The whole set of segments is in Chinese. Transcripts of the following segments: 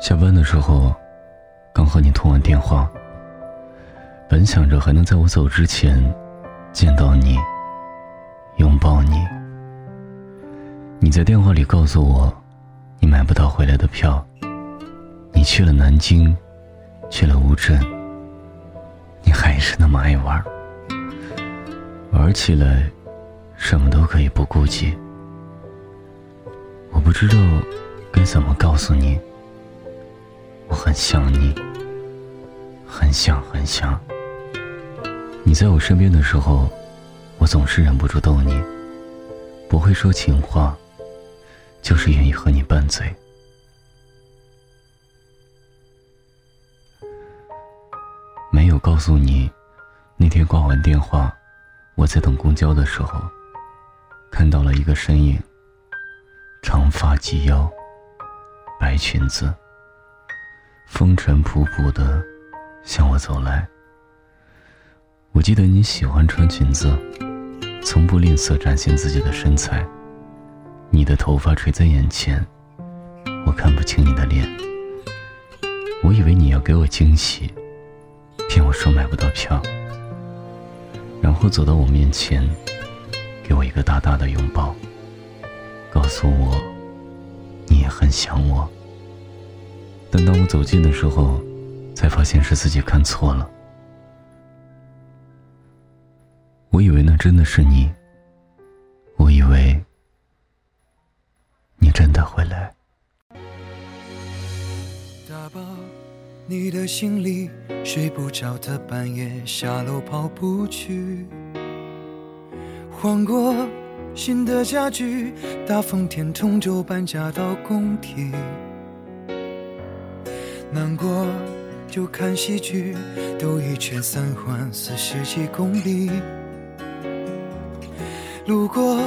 下班的时候，刚和你通完电话。本想着还能在我走之前见到你，拥抱你。你在电话里告诉我，你买不到回来的票。你去了南京，去了乌镇。你还是那么爱玩，玩起来什么都可以不顾及。我不知道该怎么告诉你。我很想你，很想很想。你在我身边的时候，我总是忍不住逗你，不会说情话，就是愿意和你拌嘴。没有告诉你，那天挂完电话，我在等公交的时候，看到了一个身影，长发及腰，白裙子。风尘仆仆的向我走来。我记得你喜欢穿裙子，从不吝啬展现自己的身材。你的头发垂在眼前，我看不清你的脸。我以为你要给我惊喜，骗我说买不到票，然后走到我面前，给我一个大大的拥抱，告诉我你也很想我。但当我走近的时候，才发现是自己看错了。我以为那真的是你，我以为你真的会来。打包你的行李，睡不着的半夜下楼跑步去，换过新的家具，大风天同舟搬家到工体。难过就看戏剧，兜一圈三环四十几公里。路过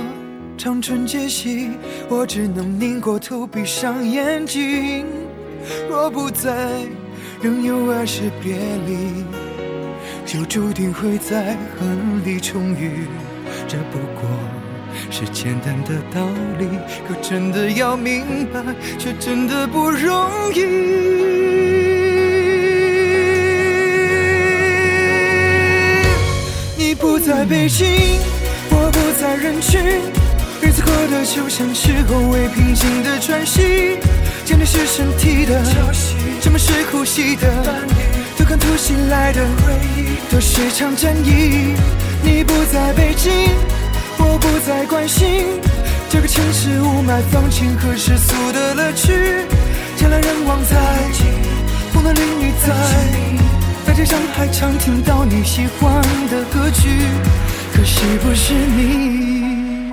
长春街西，我只能拧过头闭上眼睛。若不在，仍有爱是别离，就注定会在恨里重遇。这不过是简单的道理，可真的要明白，却真的不容易。在北京，我不在人群，日子过得就像是后未平静的喘息。想你是身体的潮汐，什么是呼吸的伴侣？都看突袭来的回忆，都是场战役。你不在北京，我不再关心这个城市雾霾、放晴和世俗的乐趣。人来人往在，风男绿女在。在街上还常听到你喜欢的歌曲，可惜不是你。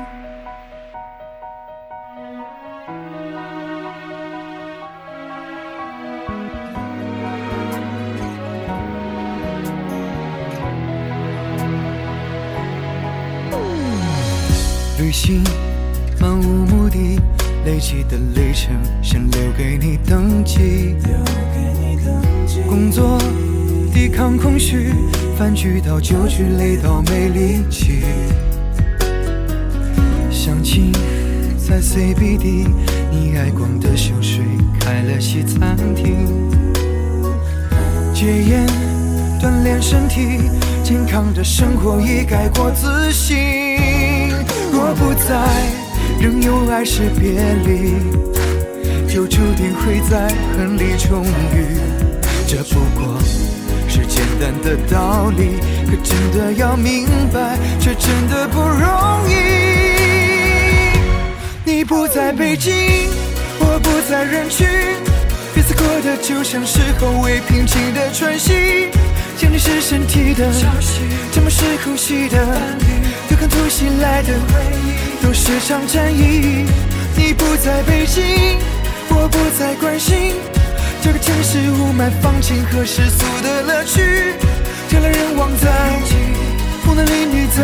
旅行漫无目的，累积的里程先留给你登记。工作。抵抗空虚，饭局到酒局，累到没力气。相亲在 CBD，你爱逛的秀水开了西餐厅。戒烟锻炼身体，健康的生活已改过自新。若不在，仍有爱是别离，就注定会在恨里重遇。这不过。是简单的道理，可真的要明白，却真的不容易。你不在北京，我不在人群，日子过得就像是后未平静的喘息。想你是身体的潮汐，沉默是呼吸的伴侣，对抗突袭来的回忆，都是场战役。你不在北京，我不再关心。这个城市雾霾、放晴和世俗的乐趣，人来人往在，风男里女在，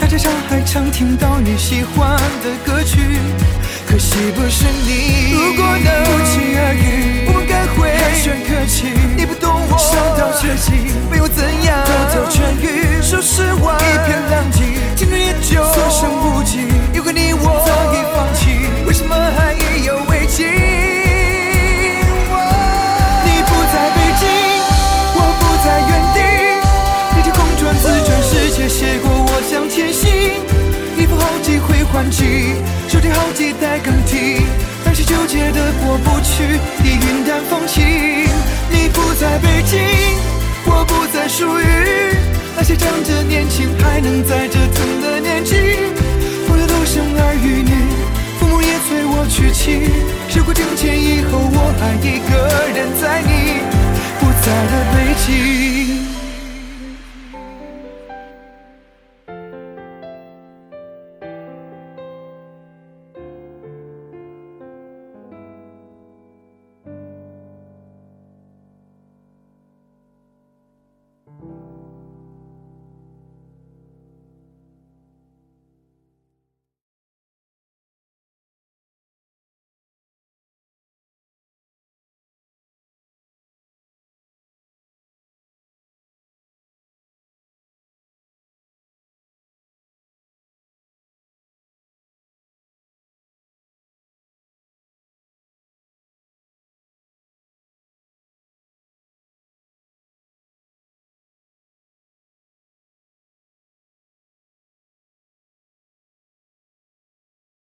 大街上还常听到你喜欢的歌曲，可惜不是你。如果能不期而遇，我们该会寒暄客气。你不懂我，伤到绝境，那些纠结的过不去，已云淡风轻。你不在北京，我不再属于那些仗着年轻还能再折腾的年纪。为了都生儿育女，父母也催我娶妻。时过境迁以后，我还一个人在你不在的北京。